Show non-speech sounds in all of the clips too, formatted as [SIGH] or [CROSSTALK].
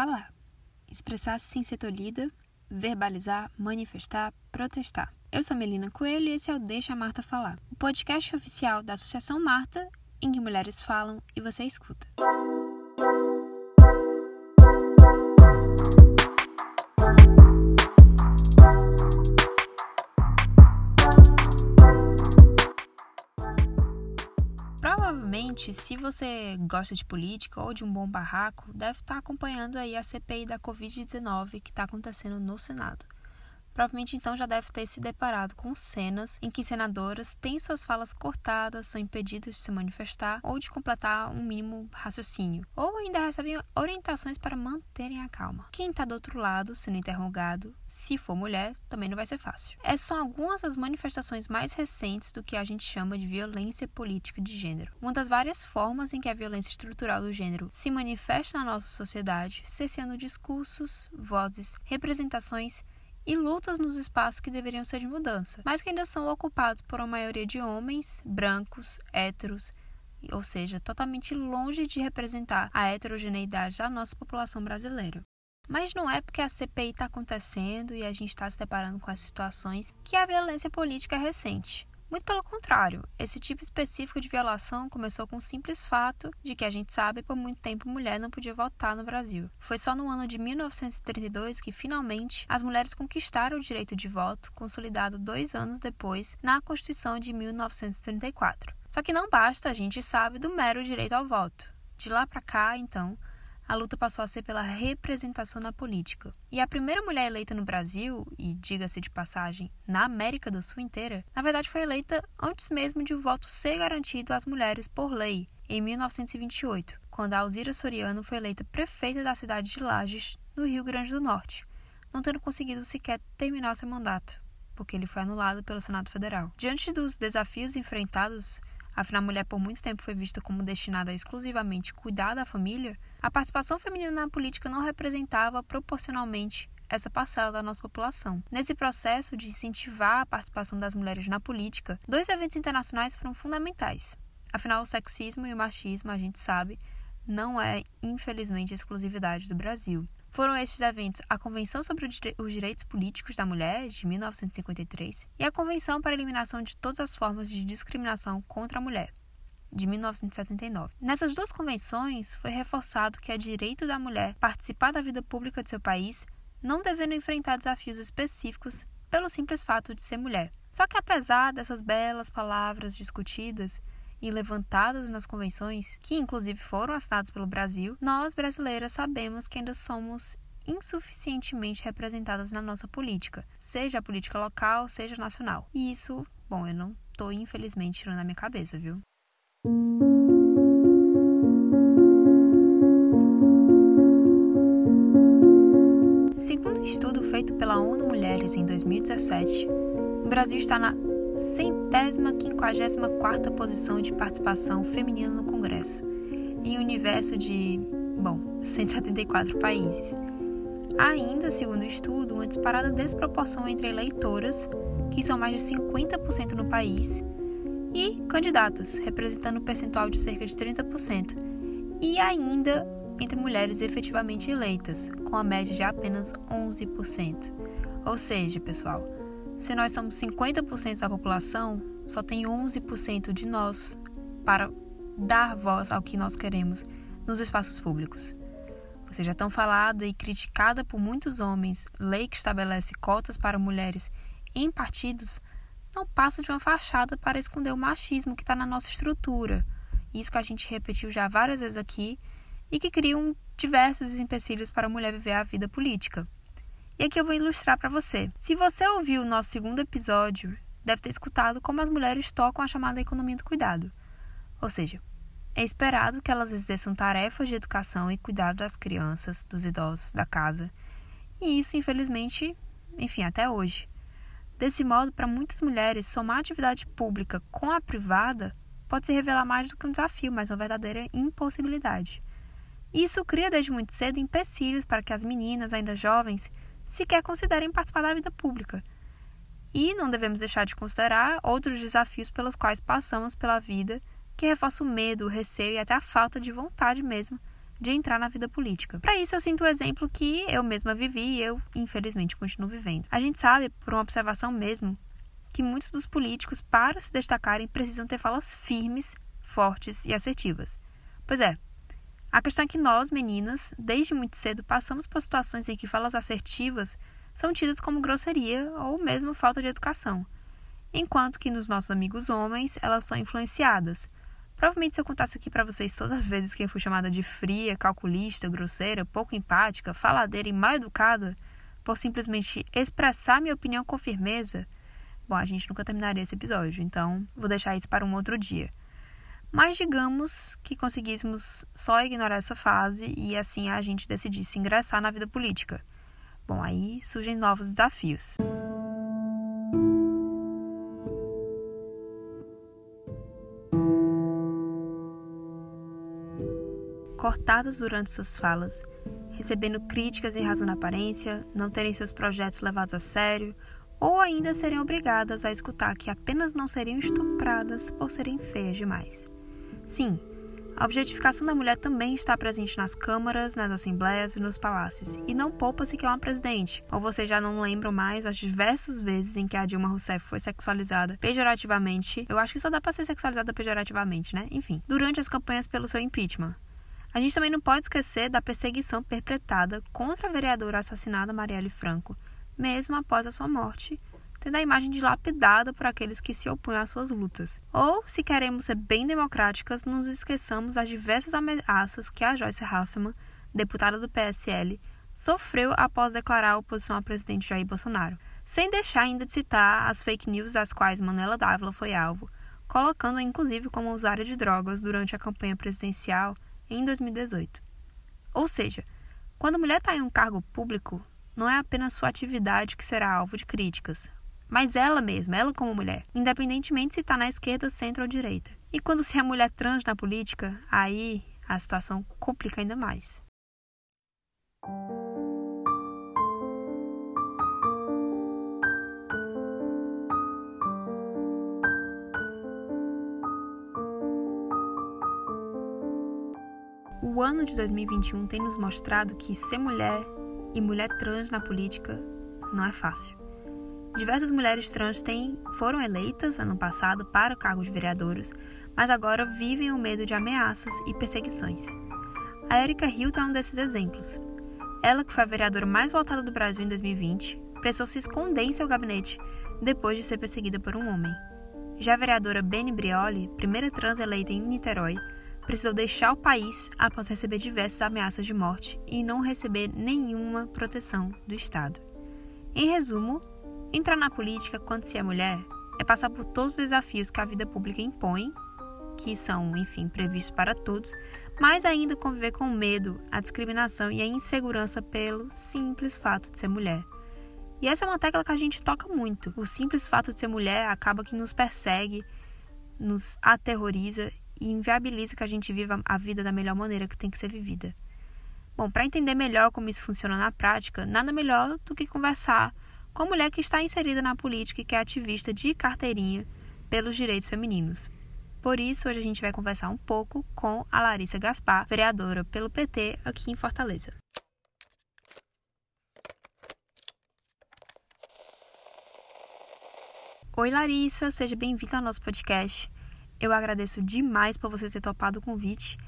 falar, expressar-se sem ser tolhida, verbalizar, manifestar, protestar. Eu sou Melina Coelho e esse é o Deixa a Marta Falar, o podcast oficial da Associação Marta, em que mulheres falam e você escuta. Provavelmente, se você gosta de política ou de um bom barraco, deve estar acompanhando aí a CPI da Covid-19 que está acontecendo no Senado. Provavelmente então já deve ter se deparado com cenas em que senadoras têm suas falas cortadas, são impedidas de se manifestar ou de completar um mínimo raciocínio, ou ainda recebem orientações para manterem a calma. Quem está do outro lado, sendo interrogado, se for mulher, também não vai ser fácil. Essas são algumas das manifestações mais recentes do que a gente chama de violência política de gênero. Uma das várias formas em que a violência estrutural do gênero se manifesta na nossa sociedade, cessando discursos, vozes, representações e lutas nos espaços que deveriam ser de mudança, mas que ainda são ocupados por uma maioria de homens, brancos, héteros, ou seja, totalmente longe de representar a heterogeneidade da nossa população brasileira. Mas não é porque a CPI está acontecendo e a gente está se deparando com essas situações que a violência política é recente. Muito pelo contrário, esse tipo específico de violação começou com o simples fato de que a gente sabe por muito tempo mulher não podia votar no Brasil. Foi só no ano de 1932 que finalmente as mulheres conquistaram o direito de voto, consolidado dois anos depois na Constituição de 1934. Só que não basta, a gente sabe, do mero direito ao voto. De lá para cá, então, a luta passou a ser pela representação na política. E a primeira mulher eleita no Brasil, e diga-se de passagem, na América do Sul inteira, na verdade foi eleita antes mesmo de o voto ser garantido às mulheres por lei, em 1928, quando Alzira Soriano foi eleita prefeita da cidade de Lages, no Rio Grande do Norte, não tendo conseguido sequer terminar seu mandato, porque ele foi anulado pelo Senado Federal. Diante dos desafios enfrentados afinal a mulher por muito tempo foi vista como destinada a exclusivamente cuidar da família, a participação feminina na política não representava proporcionalmente essa parcela da nossa população. Nesse processo de incentivar a participação das mulheres na política, dois eventos internacionais foram fundamentais. Afinal, o sexismo e o machismo, a gente sabe, não é, infelizmente, exclusividade do Brasil. Foram estes eventos a Convenção sobre os Direitos Políticos da Mulher, de 1953, e a Convenção para a Eliminação de Todas as Formas de Discriminação contra a Mulher, de 1979. Nessas duas convenções, foi reforçado que é direito da mulher participar da vida pública de seu país, não devendo enfrentar desafios específicos pelo simples fato de ser mulher. Só que apesar dessas belas palavras discutidas, e levantadas nas convenções, que inclusive foram assinadas pelo Brasil, nós brasileiras sabemos que ainda somos insuficientemente representadas na nossa política, seja a política local, seja nacional. E isso, bom, eu não estou infelizmente tirando a minha cabeça, viu? Segundo um estudo feito pela ONU Mulheres em 2017, o Brasil está na centésima quinquagésima quarta posição de participação feminina no Congresso, em um universo de, bom, 174 países. Ainda, segundo o estudo, uma disparada desproporção entre eleitoras, que são mais de 50% no país, e candidatas, representando um percentual de cerca de 30%, e ainda entre mulheres efetivamente eleitas, com a média de apenas 11%. Ou seja, pessoal, se nós somos 50% da população, só tem 11% de nós para dar voz ao que nós queremos nos espaços públicos. Você já tão falada e criticada por muitos homens, lei que estabelece cotas para mulheres em partidos não passa de uma fachada para esconder o machismo que está na nossa estrutura. Isso que a gente repetiu já várias vezes aqui e que criam diversos empecilhos para a mulher viver a vida política. E aqui eu vou ilustrar para você. Se você ouviu o nosso segundo episódio, deve ter escutado como as mulheres tocam a chamada economia do cuidado. Ou seja, é esperado que elas exerçam tarefas de educação e cuidado das crianças, dos idosos, da casa. E isso, infelizmente, enfim, até hoje. Desse modo, para muitas mulheres, somar a atividade pública com a privada pode se revelar mais do que um desafio, mas uma verdadeira impossibilidade. Isso cria desde muito cedo empecilhos para que as meninas, ainda jovens, sequer considerem participar da vida pública. E não devemos deixar de considerar outros desafios pelos quais passamos pela vida, que reforçam o medo, o receio e até a falta de vontade mesmo de entrar na vida política. Para isso, eu sinto o exemplo que eu mesma vivi e eu, infelizmente, continuo vivendo. A gente sabe, por uma observação mesmo, que muitos dos políticos, para se destacarem, precisam ter falas firmes, fortes e assertivas. Pois é, a questão é que nós, meninas, desde muito cedo, passamos por situações em que falas assertivas são tidas como grosseria ou mesmo falta de educação, enquanto que nos nossos amigos homens elas são influenciadas. Provavelmente se eu contasse aqui para vocês todas as vezes que eu fui chamada de fria, calculista, grosseira, pouco empática, faladeira e mal educada, por simplesmente expressar minha opinião com firmeza, bom, a gente nunca terminaria esse episódio, então vou deixar isso para um outro dia. Mas digamos que conseguíssemos só ignorar essa fase e assim a gente decidisse ingressar na vida política. Bom, aí surgem novos desafios. Cortadas durante suas falas, recebendo críticas em razão da aparência, não terem seus projetos levados a sério, ou ainda serem obrigadas a escutar que apenas não seriam estupradas por serem feias demais. Sim, a objetificação da mulher também está presente nas câmaras, nas assembleias e nos palácios. E não poupa sequer uma presidente. Ou vocês já não lembram mais as diversas vezes em que a Dilma Rousseff foi sexualizada pejorativamente. Eu acho que só dá para ser sexualizada pejorativamente, né? Enfim, durante as campanhas pelo seu impeachment. A gente também não pode esquecer da perseguição perpetrada contra a vereadora assassinada Marielle Franco, mesmo após a sua morte, tendo a imagem dilapidada por aqueles que se opunham às suas lutas. Ou, se queremos ser bem democráticas, nos esqueçamos das diversas ameaças que a Joyce Hasselman, deputada do PSL, sofreu após declarar oposição ao presidente Jair Bolsonaro, sem deixar ainda de citar as fake news das quais Manuela Dávila foi alvo, colocando-a inclusive como usuária de drogas durante a campanha presidencial em 2018. Ou seja, quando a mulher está em um cargo público, não é apenas sua atividade que será alvo de críticas, mas ela mesma, ela como mulher, independentemente se está na esquerda, centro ou direita. E quando se é mulher trans na política, aí a situação complica ainda mais. O ano de 2021 tem nos mostrado que ser mulher e mulher trans na política não é fácil. Diversas mulheres trans têm, foram eleitas ano passado para o cargo de vereadoras, mas agora vivem o medo de ameaças e perseguições. A Erika Hilton é um desses exemplos. Ela, que foi a vereadora mais votada do Brasil em 2020, precisou se esconder em seu gabinete depois de ser perseguida por um homem. Já a vereadora Beni Brioli, primeira trans eleita em Niterói, precisou deixar o país após receber diversas ameaças de morte e não receber nenhuma proteção do Estado. Em resumo, Entrar na política quando se é mulher é passar por todos os desafios que a vida pública impõe, que são, enfim, previstos para todos, mas ainda conviver com o medo, a discriminação e a insegurança pelo simples fato de ser mulher. E essa é uma tecla que a gente toca muito. O simples fato de ser mulher acaba que nos persegue, nos aterroriza e inviabiliza que a gente viva a vida da melhor maneira que tem que ser vivida. Bom, para entender melhor como isso funciona na prática, nada melhor do que conversar com a mulher que está inserida na política e que é ativista de carteirinha pelos direitos femininos. Por isso, hoje a gente vai conversar um pouco com a Larissa Gaspar, vereadora pelo PT aqui em Fortaleza. Oi, Larissa, seja bem-vinda ao nosso podcast. Eu agradeço demais por você ter topado o convite.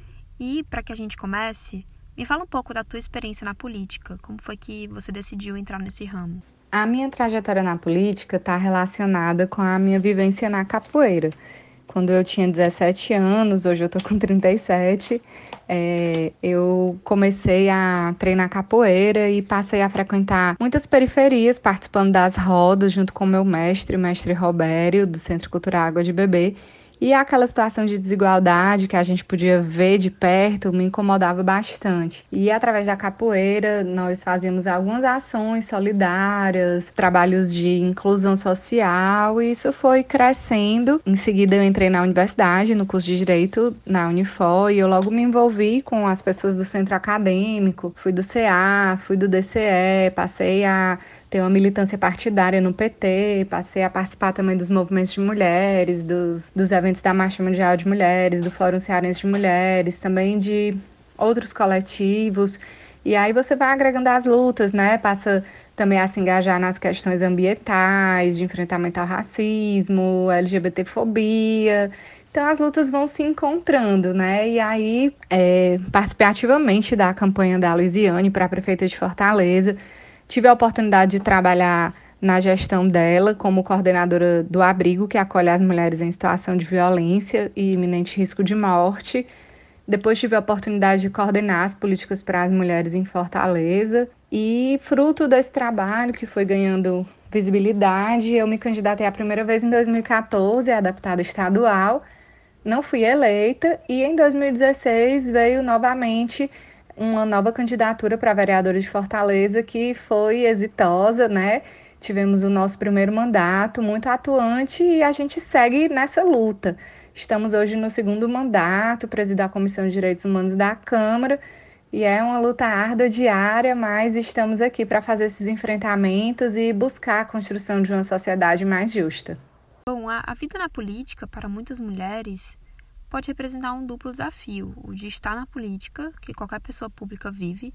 E, para que a gente comece, me fala um pouco da tua experiência na política. Como foi que você decidiu entrar nesse ramo? A minha trajetória na política está relacionada com a minha vivência na capoeira. Quando eu tinha 17 anos, hoje eu tô com 37, é, eu comecei a treinar capoeira e passei a frequentar muitas periferias, participando das rodas junto com meu mestre, o mestre Robério, do Centro Cultural Água de Bebê. E aquela situação de desigualdade que a gente podia ver de perto me incomodava bastante. E através da capoeira, nós fazíamos algumas ações solidárias, trabalhos de inclusão social, e isso foi crescendo. Em seguida, eu entrei na universidade, no curso de Direito na Unifor, e eu logo me envolvi com as pessoas do centro acadêmico. Fui do CA, fui do DCE, passei a ter uma militância partidária no PT, passei a participar também dos movimentos de mulheres, dos, dos eventos da Marcha Mundial de Mulheres, do Fórum Cearense de Mulheres, também de outros coletivos. E aí você vai agregando as lutas, né? Passa também a se engajar nas questões ambientais, de enfrentamento ao racismo, LGBTfobia. Então as lutas vão se encontrando, né? E aí é, ativamente da campanha da Luiziane para a prefeita de Fortaleza. Tive a oportunidade de trabalhar na gestão dela como coordenadora do abrigo que acolhe as mulheres em situação de violência e iminente risco de morte. Depois tive a oportunidade de coordenar as políticas para as mulheres em Fortaleza e fruto desse trabalho que foi ganhando visibilidade, eu me candidatei a primeira vez em 2014 a deputada estadual. Não fui eleita e em 2016 veio novamente uma nova candidatura para vereadora de Fortaleza que foi exitosa, né? Tivemos o nosso primeiro mandato muito atuante e a gente segue nessa luta. Estamos hoje no segundo mandato, presidir a Comissão de Direitos Humanos da Câmara, e é uma luta árdua diária, mas estamos aqui para fazer esses enfrentamentos e buscar a construção de uma sociedade mais justa. Bom, a, a vida na política, para muitas mulheres, pode representar um duplo desafio: o de estar na política, que qualquer pessoa pública vive,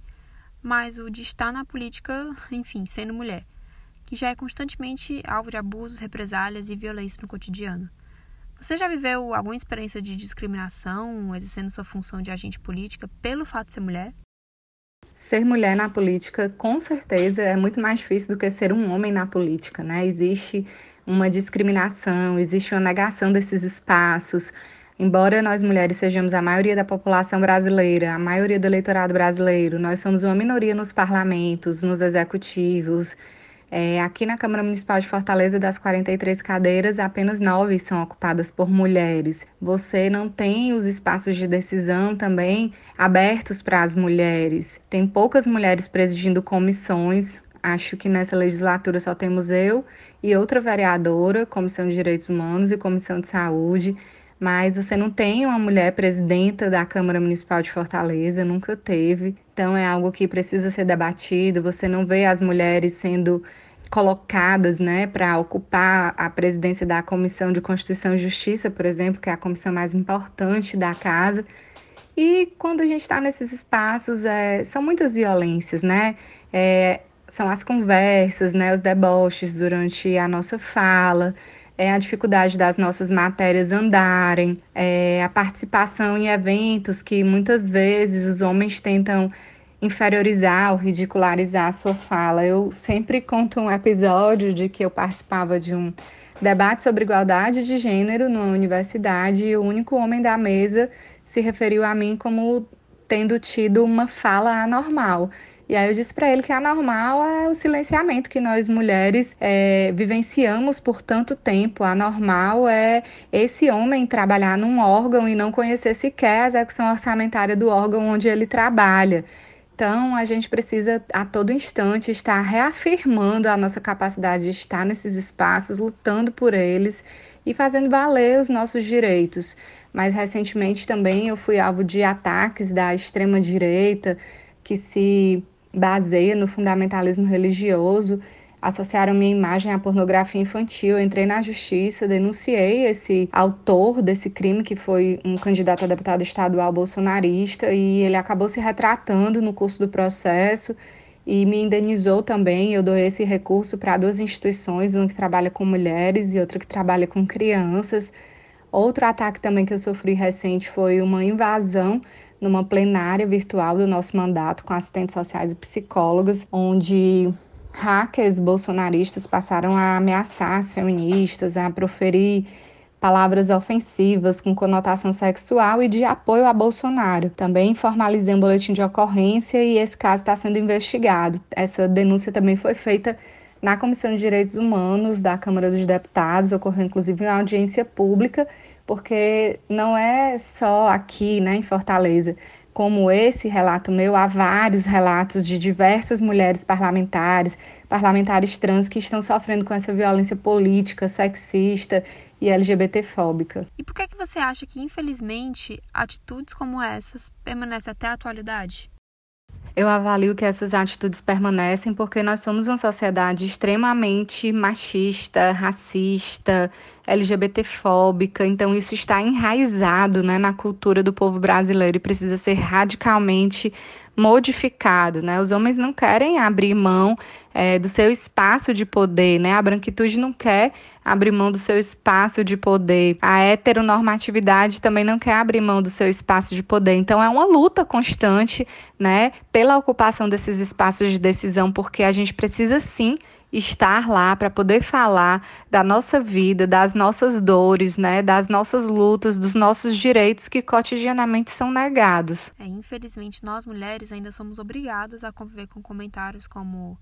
mas o de estar na política, [LAUGHS] enfim, sendo mulher que já é constantemente alvo de abusos, represálias e violência no cotidiano. Você já viveu alguma experiência de discriminação exercendo sua função de agente política pelo fato de ser mulher? Ser mulher na política, com certeza, é muito mais difícil do que ser um homem na política, né? Existe uma discriminação, existe uma negação desses espaços. Embora nós mulheres sejamos a maioria da população brasileira, a maioria do eleitorado brasileiro, nós somos uma minoria nos parlamentos, nos executivos, é, aqui na Câmara Municipal de Fortaleza, das 43 cadeiras, apenas nove são ocupadas por mulheres. Você não tem os espaços de decisão também abertos para as mulheres. Tem poucas mulheres presidindo comissões. Acho que nessa legislatura só temos eu e outra vereadora, Comissão de Direitos Humanos e Comissão de Saúde. Mas você não tem uma mulher presidenta da Câmara Municipal de Fortaleza, nunca teve. Então é algo que precisa ser debatido. Você não vê as mulheres sendo colocadas, né, para ocupar a presidência da Comissão de Constituição e Justiça, por exemplo, que é a comissão mais importante da casa. E quando a gente está nesses espaços, é, são muitas violências, né? É, são as conversas, né, os deboches durante a nossa fala, é a dificuldade das nossas matérias andarem, é a participação em eventos que muitas vezes os homens tentam inferiorizar ou ridicularizar a sua fala. Eu sempre conto um episódio de que eu participava de um debate sobre igualdade de gênero numa universidade e o único homem da mesa se referiu a mim como tendo tido uma fala anormal. E aí eu disse para ele que anormal é o silenciamento que nós mulheres é, vivenciamos por tanto tempo. Anormal é esse homem trabalhar num órgão e não conhecer sequer a execução orçamentária do órgão onde ele trabalha. Então, a gente precisa a todo instante estar reafirmando a nossa capacidade de estar nesses espaços, lutando por eles e fazendo valer os nossos direitos. Mas recentemente também eu fui alvo de ataques da extrema direita que se baseia no fundamentalismo religioso associaram minha imagem à pornografia infantil. Eu entrei na justiça, denunciei esse autor desse crime, que foi um candidato a deputado estadual bolsonarista, e ele acabou se retratando no curso do processo e me indenizou também. Eu dou esse recurso para duas instituições, uma que trabalha com mulheres e outra que trabalha com crianças. Outro ataque também que eu sofri recente foi uma invasão numa plenária virtual do nosso mandato com assistentes sociais e psicólogos, onde hackers bolsonaristas passaram a ameaçar as feministas, a proferir palavras ofensivas com conotação sexual e de apoio a Bolsonaro. Também formalizei um boletim de ocorrência e esse caso está sendo investigado. Essa denúncia também foi feita na Comissão de Direitos Humanos da Câmara dos Deputados, ocorreu inclusive uma audiência pública, porque não é só aqui, né, em Fortaleza como esse relato meu, há vários relatos de diversas mulheres parlamentares, parlamentares trans que estão sofrendo com essa violência política, sexista e LGBTfóbica. E por que, é que você acha que, infelizmente, atitudes como essas permanecem até a atualidade? Eu avalio que essas atitudes permanecem porque nós somos uma sociedade extremamente machista, racista, LGBTfóbica, então isso está enraizado né, na cultura do povo brasileiro e precisa ser radicalmente modificado, né? Os homens não querem abrir mão é, do seu espaço de poder, né? A branquitude não quer abrir mão do seu espaço de poder. A heteronormatividade também não quer abrir mão do seu espaço de poder. Então é uma luta constante, né, pela ocupação desses espaços de decisão, porque a gente precisa sim estar lá para poder falar da nossa vida, das nossas dores, né, das nossas lutas, dos nossos direitos que cotidianamente são negados. É, infelizmente, nós mulheres ainda somos obrigadas a conviver com comentários como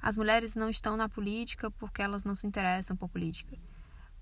as mulheres não estão na política porque elas não se interessam por política.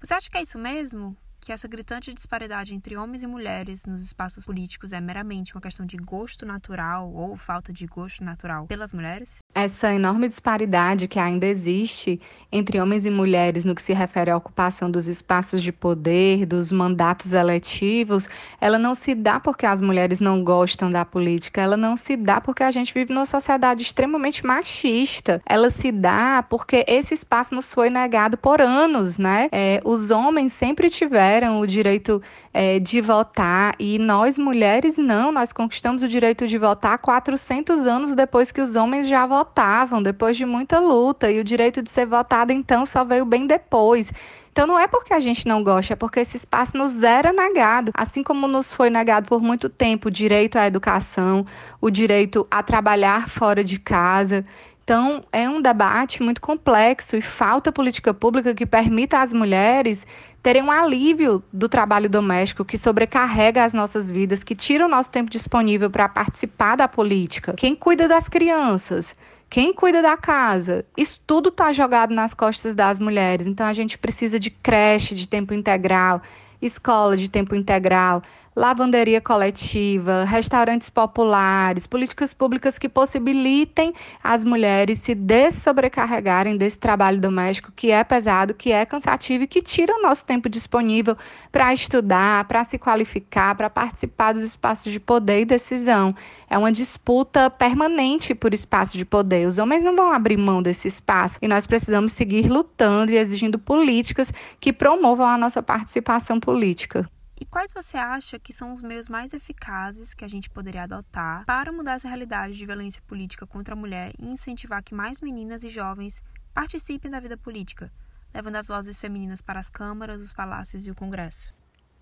Você acha que é isso mesmo? que essa gritante disparidade entre homens e mulheres nos espaços políticos é meramente uma questão de gosto natural ou falta de gosto natural pelas mulheres? Essa enorme disparidade que ainda existe entre homens e mulheres no que se refere à ocupação dos espaços de poder, dos mandatos eletivos, ela não se dá porque as mulheres não gostam da política, ela não se dá porque a gente vive numa sociedade extremamente machista. Ela se dá porque esse espaço nos foi negado por anos, né? É, os homens sempre tiveram tiveram o direito é, de votar e nós mulheres não, nós conquistamos o direito de votar 400 anos depois que os homens já votavam, depois de muita luta, e o direito de ser votada então só veio bem depois. Então não é porque a gente não gosta, é porque esse espaço nos era negado, assim como nos foi negado por muito tempo o direito à educação, o direito a trabalhar fora de casa. Então, é um debate muito complexo e falta política pública que permita às mulheres terem um alívio do trabalho doméstico que sobrecarrega as nossas vidas, que tira o nosso tempo disponível para participar da política. Quem cuida das crianças? Quem cuida da casa? Isso tudo está jogado nas costas das mulheres. Então a gente precisa de creche de tempo integral, escola de tempo integral, lavanderia coletiva, restaurantes populares, políticas públicas que possibilitem as mulheres se dessobrecarregarem desse trabalho doméstico que é pesado, que é cansativo e que tira o nosso tempo disponível para estudar, para se qualificar, para participar dos espaços de poder e decisão. É uma disputa permanente por espaço de poder. Os homens não vão abrir mão desse espaço e nós precisamos seguir lutando e exigindo políticas que promovam a nossa participação política. E quais você acha que são os meios mais eficazes que a gente poderia adotar para mudar essa realidade de violência política contra a mulher e incentivar que mais meninas e jovens participem da vida política, levando as vozes femininas para as câmaras, os palácios e o Congresso?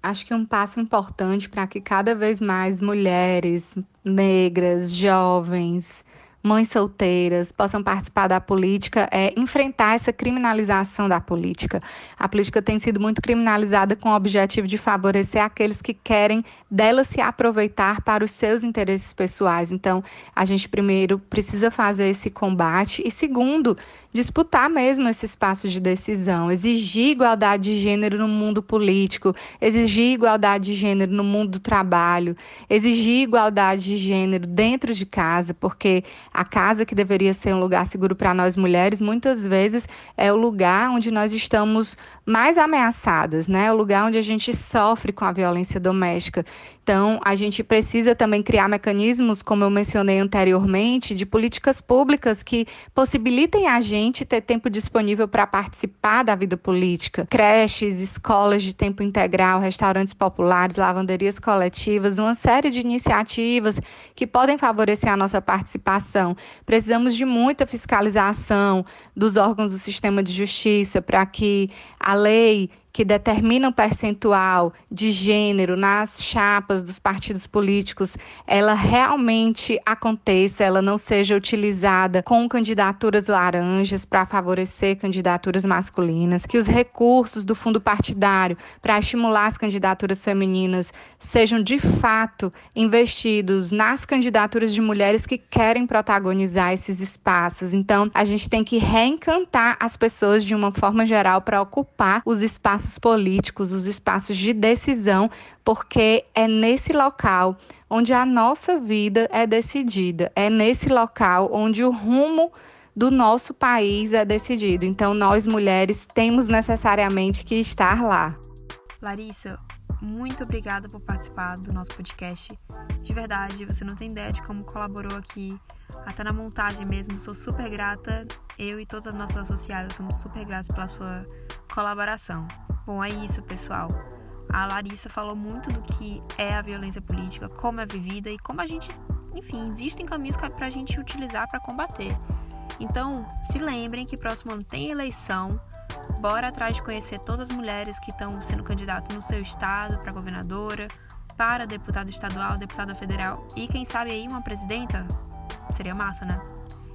Acho que um passo importante para que cada vez mais mulheres, negras, jovens, mães solteiras possam participar da política é enfrentar essa criminalização da política. A política tem sido muito criminalizada com o objetivo de favorecer aqueles que querem dela se aproveitar para os seus interesses pessoais. Então, a gente primeiro precisa fazer esse combate e segundo, disputar mesmo esse espaço de decisão, exigir igualdade de gênero no mundo político, exigir igualdade de gênero no mundo do trabalho, exigir igualdade de gênero dentro de casa, porque a casa que deveria ser um lugar seguro para nós mulheres, muitas vezes é o lugar onde nós estamos mais ameaçadas, né? É o lugar onde a gente sofre com a violência doméstica. Então, a gente precisa também criar mecanismos, como eu mencionei anteriormente, de políticas públicas que possibilitem a gente ter tempo disponível para participar da vida política. Creches, escolas de tempo integral, restaurantes populares, lavanderias coletivas, uma série de iniciativas que podem favorecer a nossa participação. Precisamos de muita fiscalização dos órgãos do sistema de justiça para que a lei que determina o percentual de gênero nas chapas dos partidos políticos, ela realmente aconteça, ela não seja utilizada com candidaturas laranjas para favorecer candidaturas masculinas, que os recursos do fundo partidário para estimular as candidaturas femininas sejam de fato investidos nas candidaturas de mulheres que querem protagonizar esses espaços. Então, a gente tem que reencantar as pessoas de uma forma geral para ocupar os espaços espaços políticos, os espaços de decisão, porque é nesse local onde a nossa vida é decidida, é nesse local onde o rumo do nosso país é decidido. Então, nós mulheres temos necessariamente que estar lá. Larissa, muito obrigada por participar do nosso podcast. De verdade, você não tem ideia de como colaborou aqui, até na montagem mesmo. Sou super grata. Eu e todas as nossas associadas somos super gratos pela sua colaboração. Bom, é isso, pessoal. A Larissa falou muito do que é a violência política, como é vivida e como a gente, enfim, existem caminhos para a gente utilizar para combater. Então, se lembrem que próximo ano tem eleição. Bora atrás de conhecer todas as mulheres que estão sendo candidatas no seu estado, para governadora, para deputada estadual, deputada federal e quem sabe aí uma presidenta? Seria massa, né?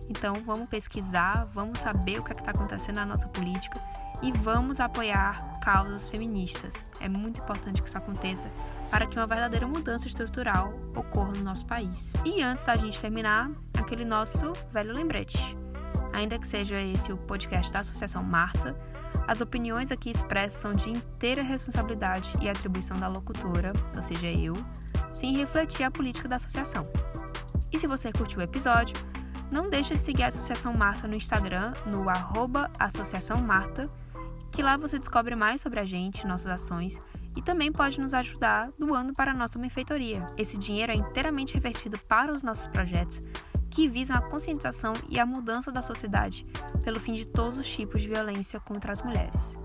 Então vamos pesquisar, vamos saber o que é está acontecendo na nossa política e vamos apoiar causas feministas. É muito importante que isso aconteça para que uma verdadeira mudança estrutural ocorra no nosso país. E antes da gente terminar, aquele nosso velho lembrete. Ainda que seja esse o podcast da Associação Marta, as opiniões aqui expressas são de inteira responsabilidade e atribuição da locutora, ou seja, eu, sem refletir a política da associação. E se você curtiu o episódio, não deixa de seguir a Associação Marta no Instagram, no arroba Associação Marta, que lá você descobre mais sobre a gente, nossas ações e também pode nos ajudar doando para a nossa benfeitoria. Esse dinheiro é inteiramente revertido para os nossos projetos, que visam a conscientização e a mudança da sociedade pelo fim de todos os tipos de violência contra as mulheres.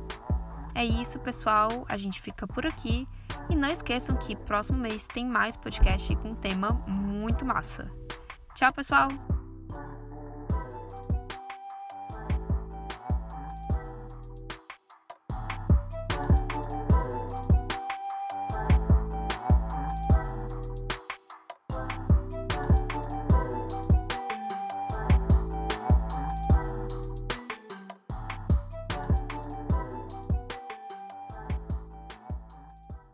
É isso, pessoal. A gente fica por aqui. E não esqueçam que próximo mês tem mais podcast com um tema muito massa. Tchau, pessoal!